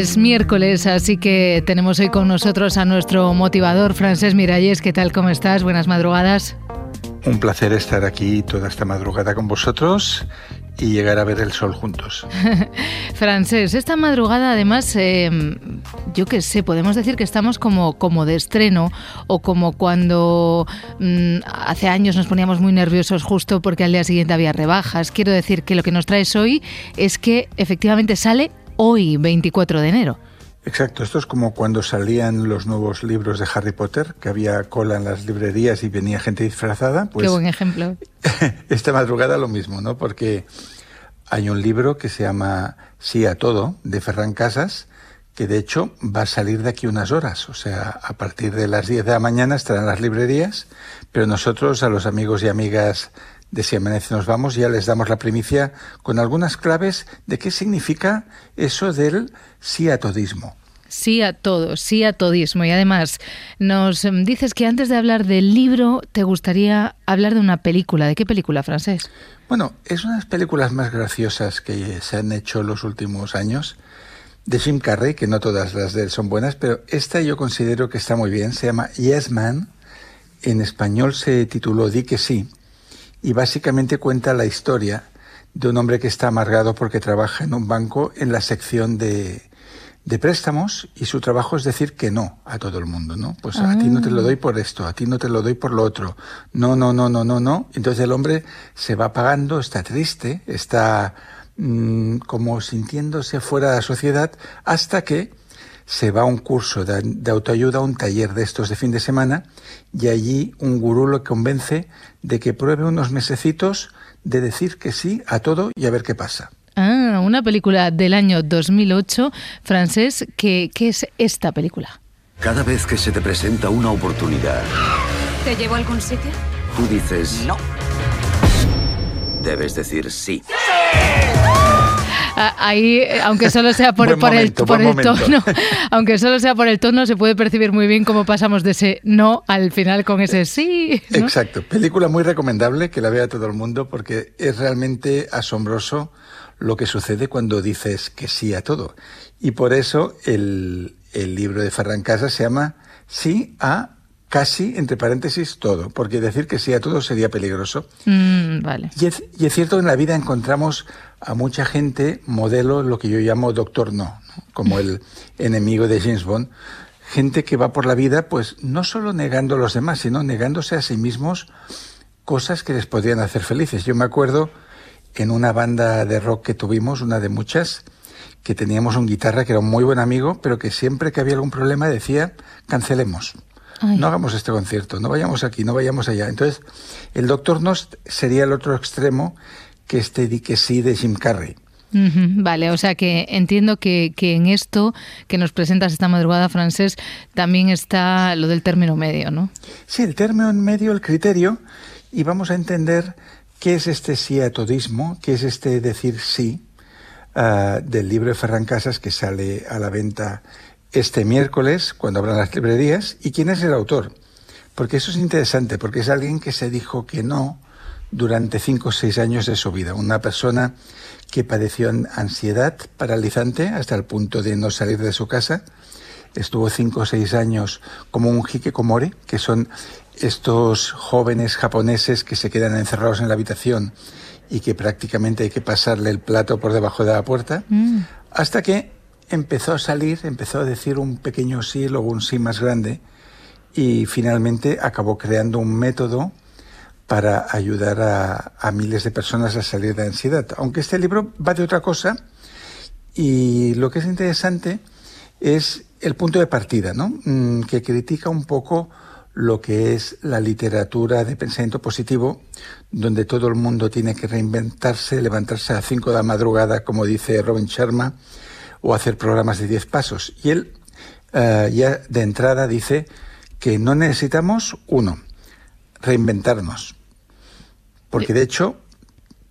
Es miércoles, así que tenemos hoy con nosotros a nuestro motivador, Francés Miralles. ¿Qué tal? ¿Cómo estás? Buenas madrugadas. Un placer estar aquí toda esta madrugada con vosotros y llegar a ver el sol juntos. Francés, esta madrugada además, eh, yo qué sé, podemos decir que estamos como, como de estreno o como cuando mm, hace años nos poníamos muy nerviosos justo porque al día siguiente había rebajas. Quiero decir que lo que nos traes hoy es que efectivamente sale hoy, 24 de enero. Exacto, esto es como cuando salían los nuevos libros de Harry Potter, que había cola en las librerías y venía gente disfrazada. Pues, Qué buen ejemplo. esta madrugada lo mismo, ¿no? Porque hay un libro que se llama Sí a todo, de Ferran Casas, que de hecho va a salir de aquí unas horas. O sea, a partir de las 10 de la mañana estarán las librerías, pero nosotros, a los amigos y amigas de Si Amanece Nos Vamos, ya les damos la primicia con algunas claves de qué significa eso del sí a todismo. Sí a todo, sí a todismo. Y además, nos dices que antes de hablar del libro, te gustaría hablar de una película. ¿De qué película, francés? Bueno, es una de las películas más graciosas que se han hecho en los últimos años de Jim Carrey, que no todas las de él son buenas, pero esta yo considero que está muy bien. Se llama Yes Man. En español se tituló Di que sí y básicamente cuenta la historia de un hombre que está amargado porque trabaja en un banco en la sección de, de préstamos y su trabajo es decir que no a todo el mundo, ¿no? Pues a ti no te lo doy por esto, a ti no te lo doy por lo otro. No, no, no, no, no, no. Entonces el hombre se va pagando, está triste, está mm, como sintiéndose fuera de la sociedad hasta que se va a un curso de, de, autoayuda, un taller de estos de fin de semana, y allí un gurú lo convence de que pruebe unos mesecitos de decir que sí a todo y a ver qué pasa. Ah, una película del año 2008, francés, ¿qué, ¿qué es esta película? Cada vez que se te presenta una oportunidad... ¿Te llevo a algún sitio? Tú dices... No. Debes decir sí. ¡Sí! Ahí, aunque solo sea por, por el, por el tono, aunque solo sea por el tono, se puede percibir muy bien cómo pasamos de ese no al final con ese sí. ¿no? Exacto. Película muy recomendable que la vea todo el mundo porque es realmente asombroso lo que sucede cuando dices que sí a todo. Y por eso el, el libro de Ferran Casas se llama Sí a casi, entre paréntesis, todo, porque decir que sí a todo sería peligroso. Mm, vale. Y es, y es, cierto que en la vida encontramos a mucha gente modelo, lo que yo llamo doctor no, ¿no? como el enemigo de James Bond, gente que va por la vida pues no solo negando a los demás, sino negándose a sí mismos cosas que les podrían hacer felices. Yo me acuerdo en una banda de rock que tuvimos, una de muchas, que teníamos un guitarra que era un muy buen amigo, pero que siempre que había algún problema decía, cancelemos. Ay. No hagamos este concierto, no vayamos aquí, no vayamos allá. Entonces, el Doctor Nos sería el otro extremo que este di que sí de Jim Carrey. Uh -huh, vale, o sea que entiendo que, que, en esto que nos presentas esta madrugada, francés, también está lo del término medio, ¿no? Sí, el término medio, el criterio, y vamos a entender qué es este sí a todismo, qué es este decir sí uh, del libro de Ferran Casas que sale a la venta este miércoles, cuando abran las librerías, y quién es el autor. Porque eso es interesante, porque es alguien que se dijo que no durante cinco o seis años de su vida. Una persona que padeció ansiedad paralizante hasta el punto de no salir de su casa. Estuvo cinco o seis años como un hikikomori, que son estos jóvenes japoneses que se quedan encerrados en la habitación y que prácticamente hay que pasarle el plato por debajo de la puerta, mm. hasta que empezó a salir, empezó a decir un pequeño sí, luego un sí más grande, y finalmente acabó creando un método para ayudar a, miles de personas a salir de ansiedad. Aunque este libro va de otra cosa, y lo que es interesante es el punto de partida, ¿no? Mm, que critica un poco lo que es la literatura de pensamiento positivo, donde todo el mundo tiene que reinventarse, levantarse a las 5 de la madrugada, como dice Robin Sharma, o hacer programas de 10 pasos. Y él uh, ya de entrada dice que no necesitamos, uno, reinventarnos, porque de hecho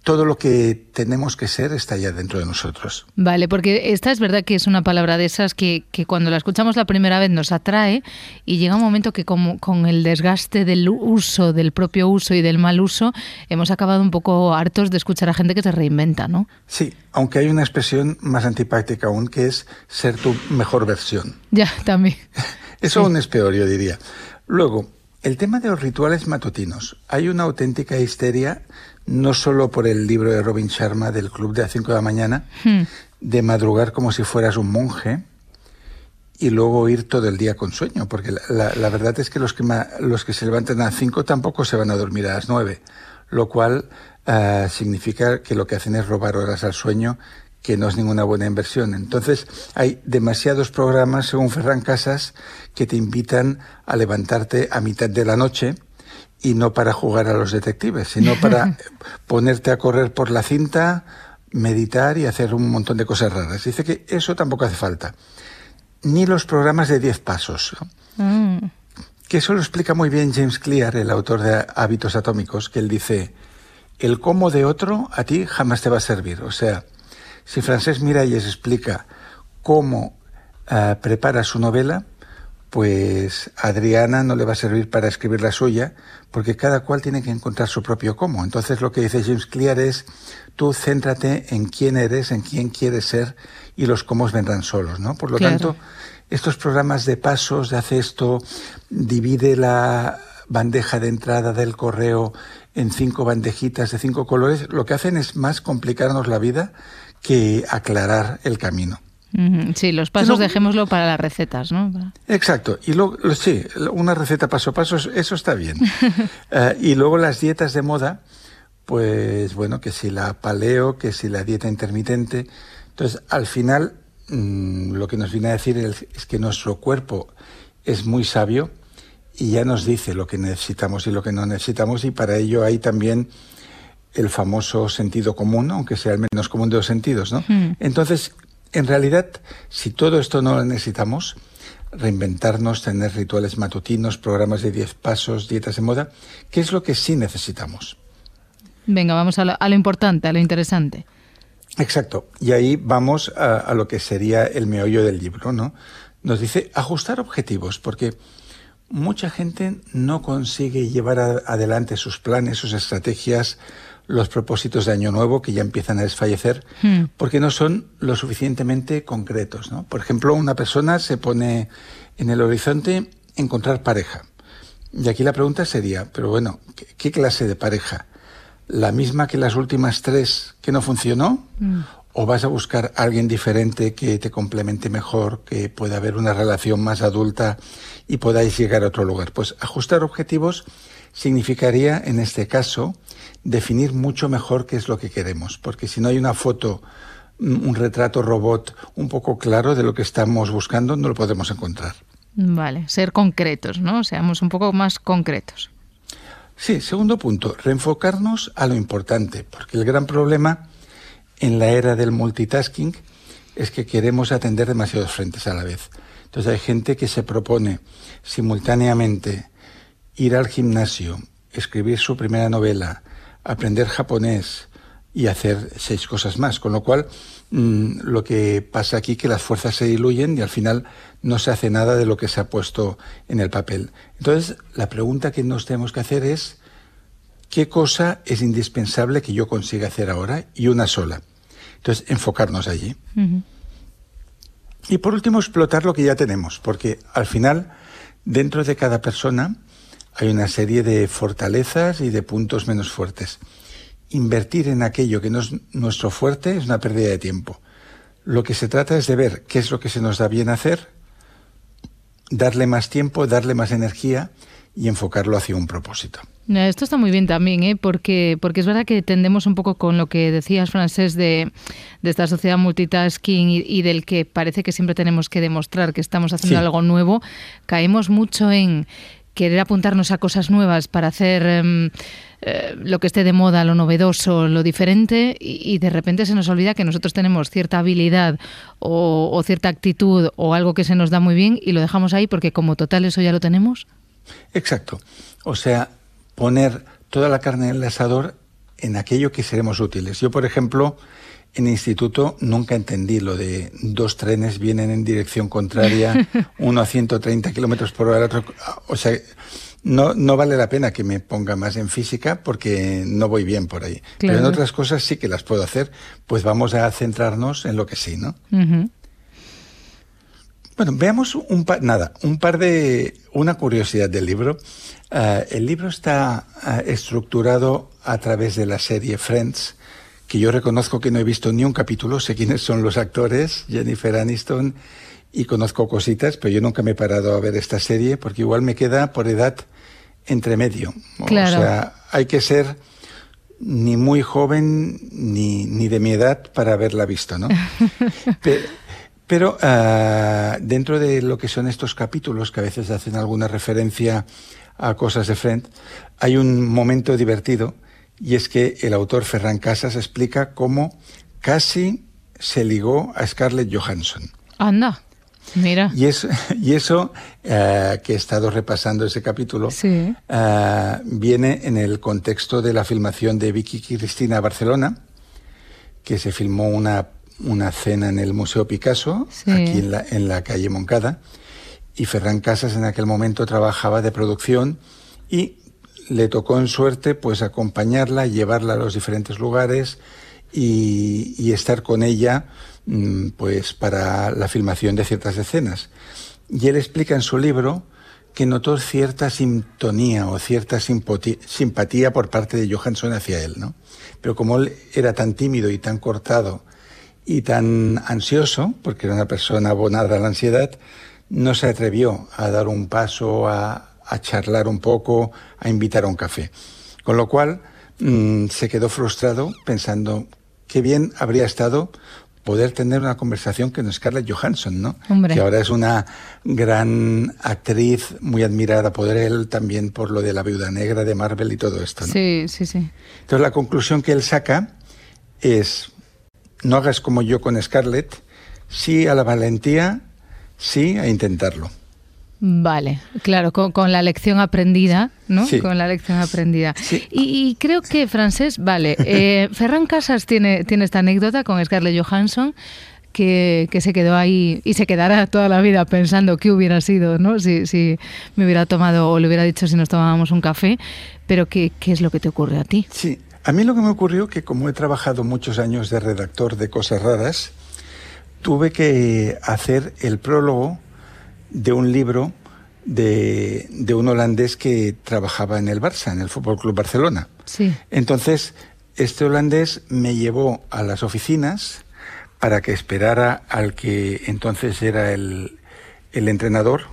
todo lo que tenemos que ser está ya dentro de nosotros. Vale, porque esta es verdad que es una palabra de esas que, que cuando la escuchamos la primera vez nos atrae y llega un momento que como, con el desgaste del uso, del propio uso y del mal uso, hemos acabado un poco hartos de escuchar a gente que se reinventa, ¿no? Sí, aunque hay una expresión más antipática aún que es ser tu mejor versión. Ya, también. Eso aún es peor, yo diría. Luego, el tema de los rituales matutinos. Hay una auténtica histeria, no solo por el libro de Robin Sharma del Club de las 5 de la mañana, Hmm. de madrugar como si fueras un monje y luego ir todo el día con sueño, porque la, la- la verdad es que los que, ma- los que se levantan a las 5 tampoco se van a dormir a las 9, lo cual ah, significa que lo que hacen es robar horas al sueño, que no es ninguna buena inversión. Entonces, hay demasiados programas, según Ferran Casas, que te invitan a levantarte a mitad de la noche y no para jugar a los detectives, sino para ponerte a correr por la cinta, meditar y hacer un montón de cosas raras. Dice que eso tampoco hace falta. Ni los programas de 10 pasos. Mm. Que eso lo explica muy bien James Clear, el autor de Hábitos Atómicos, que él dice, el cómo de otro a ti jamás te va a servir. O sea, si Francés Miralles explica cómo ah, prepara su novela, pues a Adriana no le va a servir para escribir la suya, porque cada cual tiene que encontrar su propio cómo. Entonces lo que dice James Clear es, tú céntrate en quién eres, en quién quieres ser, y los cómo vendrán solos, ¿no? Por lo Claro. tanto, estos programas de pasos, de hace esto, divide la bandeja de entrada del correo en cinco bandejitas de cinco colores, lo que hacen es más complicarnos la vida que aclarar el camino. Sí, los pasos dejémoslo para las recetas, ¿no? Exacto. Y luego, sí, una receta paso a paso, eso- está bien. Eh, y luego las dietas de moda, pues bueno, que si la paleo, que si la dieta intermitente. Entonces, al final, mm, lo que nos viene a decir es, es que nuestro cuerpo es muy sabio y ya nos dice lo que necesitamos y lo que no necesitamos y para ello hay también el famoso sentido común, aunque sea el menos común de los sentidos, ¿no? Hmm. Entonces, en realidad, si todo esto no lo necesitamos, reinventarnos, tener rituales matutinos, programas de 10 pasos, dietas de moda, ¿qué es lo que sí necesitamos? Venga, vamos a lo, a lo importante, a lo interesante. Exacto. Y ahí vamos a, a lo que sería el meollo del libro, ¿no? Nos dice ajustar objetivos, porque mucha gente no consigue llevar a- adelante sus planes, sus estrategias, los propósitos de Año Nuevo que ya empiezan a desfallecer, Hmm. porque no son lo suficientemente concretos, ¿no? Por ejemplo, una persona se pone en el horizonte encontrar pareja. Y aquí la pregunta sería, pero bueno, ¿qué, qué clase de pareja? ¿La misma que las últimas tres que no funcionó? ¿O vas a buscar a alguien diferente que te complemente mejor, que pueda haber una relación más adulta y podáis llegar a otro lugar? Pues ajustar objetivos significaría, en este caso, definir mucho mejor qué es lo que queremos, porque si no hay una foto, un un retrato robot un poco claro de lo que estamos buscando, no lo podemos encontrar. Vale, ser concretos, ¿no? Seamos un poco más concretos. Sí, segundo punto, reenfocarnos a lo importante, porque el gran problema en la era del multitasking es que queremos atender demasiados frentes a la vez. Entonces hay gente que se propone simultáneamente ir al gimnasio, escribir su primera novela, aprender japonés y hacer seis cosas más, con lo cual mm, lo que pasa aquí que las fuerzas se diluyen y al final no se hace nada de lo que se ha puesto en el papel. Entonces, la pregunta que nos tenemos que hacer es ¿qué cosa es indispensable que yo consiga hacer ahora? Y una sola. Entonces, enfocarnos allí. Y por último, explotar lo que ya tenemos, porque al final, dentro de cada persona, hay una serie de fortalezas y de puntos menos fuertes. Invertir en aquello que no es nuestro fuerte es una pérdida de tiempo. Lo que se trata es de ver qué es lo que se nos da bien hacer, darle más tiempo, darle más energía y enfocarlo hacia un propósito. No, Esto está muy bien también, ¿eh? porque, porque es verdad que tendemos un poco con lo que decías, Francés, de, de esta sociedad multitasking y, y del que parece que siempre tenemos que demostrar que estamos haciendo Sí. algo nuevo. Caemos mucho en querer apuntarnos a cosas nuevas para hacer em, eh, lo que esté de moda, lo novedoso, lo diferente, y, de repente se nos olvida que nosotros tenemos cierta habilidad o, o cierta actitud o algo que se nos da muy bien y lo dejamos ahí porque como total eso ya lo tenemos. Exacto. O sea, poner toda la carne en el asador en aquello que seremos útiles. Yo, por ejemplo, en instituto nunca entendí lo de dos trenes vienen en dirección contraria, uno a 130 kilómetros por hora, otro. O sea, no, no vale la pena que me ponga más en física porque no voy bien por ahí. Pero en otras cosas sí que las puedo hacer, pues vamos a centrarnos en lo que sí, ¿no? Bueno, veamos un par, nada, un par de, una curiosidad del libro. Uh, el libro está uh, estructurado a través de la serie Friends, que yo reconozco que no he visto ni un capítulo, sé quiénes son los actores, Jennifer Aniston, y conozco cositas, pero yo nunca me he parado a ver esta serie porque igual me queda por edad entre medio. Claro. O sea, hay que ser ni muy joven ni, ni de mi edad para haberla visto, ¿no? pero, pero uh, dentro de lo que son estos capítulos, que a veces hacen alguna referencia a cosas de Friend, hay un momento divertido y es que el autor Ferran Casas explica cómo casi se ligó a Scarlett Johansson. Anda. Mira. Y eso, y eso uh, que he estado repasando ese capítulo, sí. uh, viene en el contexto de la filmación de Vicky Cristina Barcelona, que se filmó una una cena en el Museo Picasso, Sí. aquí en la, en la calle Moncada, y Ferran Casas en aquel momento trabajaba de producción y le tocó en suerte pues acompañarla, llevarla a los diferentes lugares y, estar con ella mm, pues para la filmación de ciertas escenas. Y él explica en su libro que notó cierta sintonía o cierta simpatía por parte de Johansson hacia él, ¿no? Pero como él era tan tímido y tan cortado y tan ansioso, porque era una persona abonada a la ansiedad, no se atrevió a dar un paso, a, a charlar un poco, a invitar a un café. Con lo cual mmm, se quedó frustrado pensando qué bien habría estado poder tener una conversación con Scarlett Johansson, ¿no? Hombre. Que ahora es una gran actriz muy admirada por él, también por lo de la viuda negra de Marvel y todo esto, ¿no? Sí, sí, sí. Entonces la conclusión que él saca es, no hagas como yo con Scarlett, sí a la valentía, sí a intentarlo. Vale, claro, con, con la lección aprendida, ¿no? Sí. Con la lección aprendida. Sí. Y, y creo que, Francés, vale, eh, Ferran Casas tiene, tiene esta anécdota con Scarlett Johansson. Que, que se quedó ahí y se quedará toda la vida pensando qué hubiera sido, ¿no? Si, si me hubiera tomado o le hubiera dicho si nos tomábamos un café, pero ¿qué, qué es lo que te ocurre a ti? Sí, a mí lo que me ocurrió que como he trabajado muchos años de redactor de cosas raras, tuve que hacer el prólogo de un libro de, de un holandés que trabajaba en el Barça, en el Fútbol Club Barcelona. Sí. Entonces, este holandés me llevó a las oficinas para que esperara al que entonces era el, el entrenador,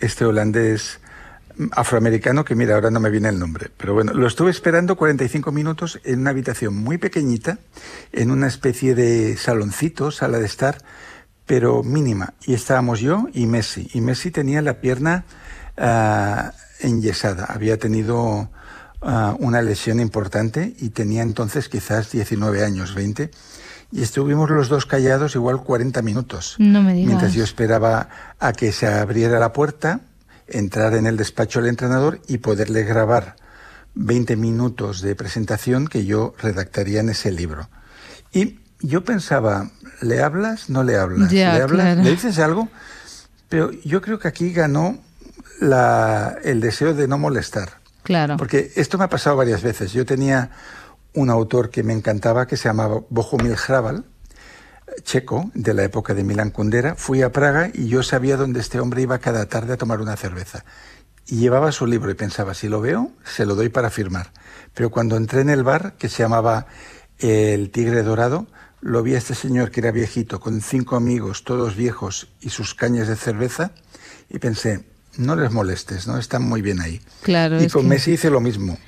este holandés afroamericano, que mira, ahora no me viene el nombre, pero bueno, lo estuve esperando 45 minutos en una habitación muy pequeñita, en una especie de saloncito, sala de estar, pero mínima. Y estábamos yo y Messi. Y Messi tenía la pierna uh, enyesada, había tenido uh, una lesión importante y tenía entonces quizás 19 años, 20. Y estuvimos los dos callados igual 40 minutos. No me digas. Mientras yo esperaba a que se abriera la puerta, entrar en el despacho del entrenador y poderle grabar 20 minutos de presentación que yo redactaría en ese libro. Y yo pensaba, ¿le hablas? ¿No le hablas? Ya, ¿Le hablas? claro. ¿Le dices algo? Pero yo creo que aquí ganó la, el deseo de no molestar. Claro. Porque esto me ha pasado varias veces. Yo tenía un autor que me encantaba que se llamaba Bohumil Hrabal, checo, de la época de Milan Kundera. Fui a Praga y yo sabía dónde este hombre iba cada tarde a tomar una cerveza. Y llevaba su libro y pensaba, si lo veo, se lo doy para firmar. Pero cuando entré en el bar, que se llamaba El Tigre Dorado, lo vi a este señor que era viejito, con cinco amigos, todos viejos, y sus cañas de cerveza, y pensé, no les molestes, ¿no? Están muy bien ahí. Claro, y con que- Messi hice lo mismo.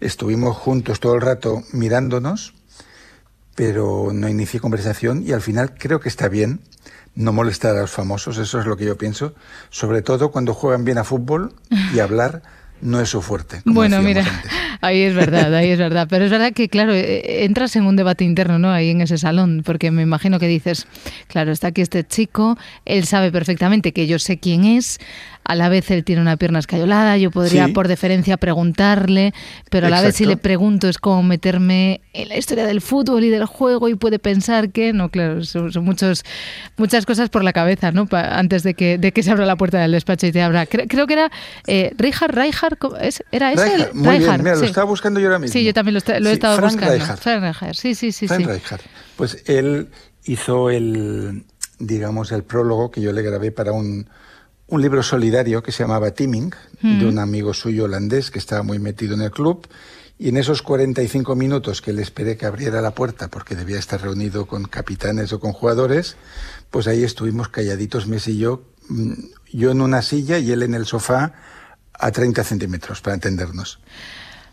Estuvimos juntos todo el rato mirándonos, pero no inicié conversación y al final creo que está bien no molestar a los famosos, eso es lo que yo pienso, sobre todo cuando juegan bien a fútbol y hablar no es su fuerte. como Bueno, mira, antes. ahí es verdad, ahí es verdad. Pero es verdad que, claro, eh, entras en un debate interno, ¿no? Ahí en ese salón, porque me imagino que dices, claro, está aquí este chico, él sabe perfectamente que yo sé quién es, a la vez él tiene una pierna escayolada, yo podría Sí. por deferencia preguntarle, pero a la vez si le pregunto es como meterme en la historia del fútbol y del juego y puede pensar que, no, claro, son, son muchos, muchas cosas por la cabeza, ¿no? Pa- antes de que, de que se abra la puerta del despacho y te abra. Cre- creo que era eh, Rijkaard, Rijkaard, ¿cómo es? ¿era ese? El- muy bien, mira, lo estaba buscando yo ahora mismo. Sí, yo también lo, he estado Frank buscando. Rijkaard. Frank Rijkaard, sí, sí, sí. Frank. Rijkaard. Pues él hizo el, digamos, el prólogo que yo le grabé para un, un libro solidario que se llamaba Teaming, de un amigo suyo holandés que estaba muy metido en el club. Y en esos 45 minutos que le esperé que abriera la puerta, porque debía estar reunido con capitanes o con jugadores, pues ahí estuvimos calladitos, Messi y yo, mm, yo en una silla y él en el sofá a 30 centímetros, para entendernos.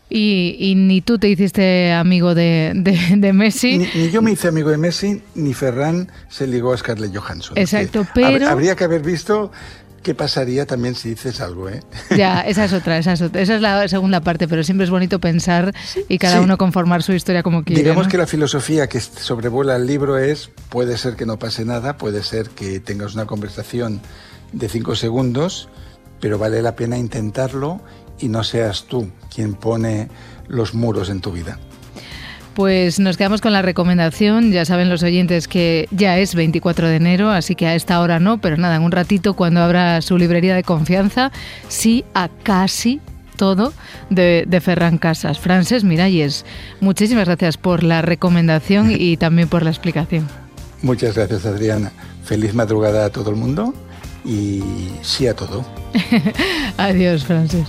Y, y ni tú te hiciste amigo de, de- de Messi. Ni, ni yo me hice amigo de Messi, ni Ferran se ligó a Scarlett Johansson. Exacto, pero- Habría que haber visto qué pasaría también si dices algo, ¿eh? Ya, esa es otra, esa es otra. Esa es la segunda parte, pero siempre es bonito pensar y cada Sí. uno conformar su historia como quiere. Digamos ¿no? que la filosofía que sobrevuela el libro es, puede ser que no pase nada, puede ser que tengas una conversación de cinco segundos, pero vale la pena intentarlo y no seas tú quien pone los muros en tu vida. Pues nos quedamos con la recomendación. Ya saben los oyentes que ya es 24 de enero, así que a esta hora no, pero nada, en un ratito cuando abra su librería de confianza, sí a casi todo de, de Ferran Casas. Frances Miralles, muchísimas gracias por la recomendación y también por la explicación. Muchas gracias, Adriana. Feliz madrugada a todo el mundo y sí a todo. Adiós, Frances.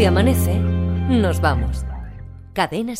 Si amanece, nos vamos. Cadena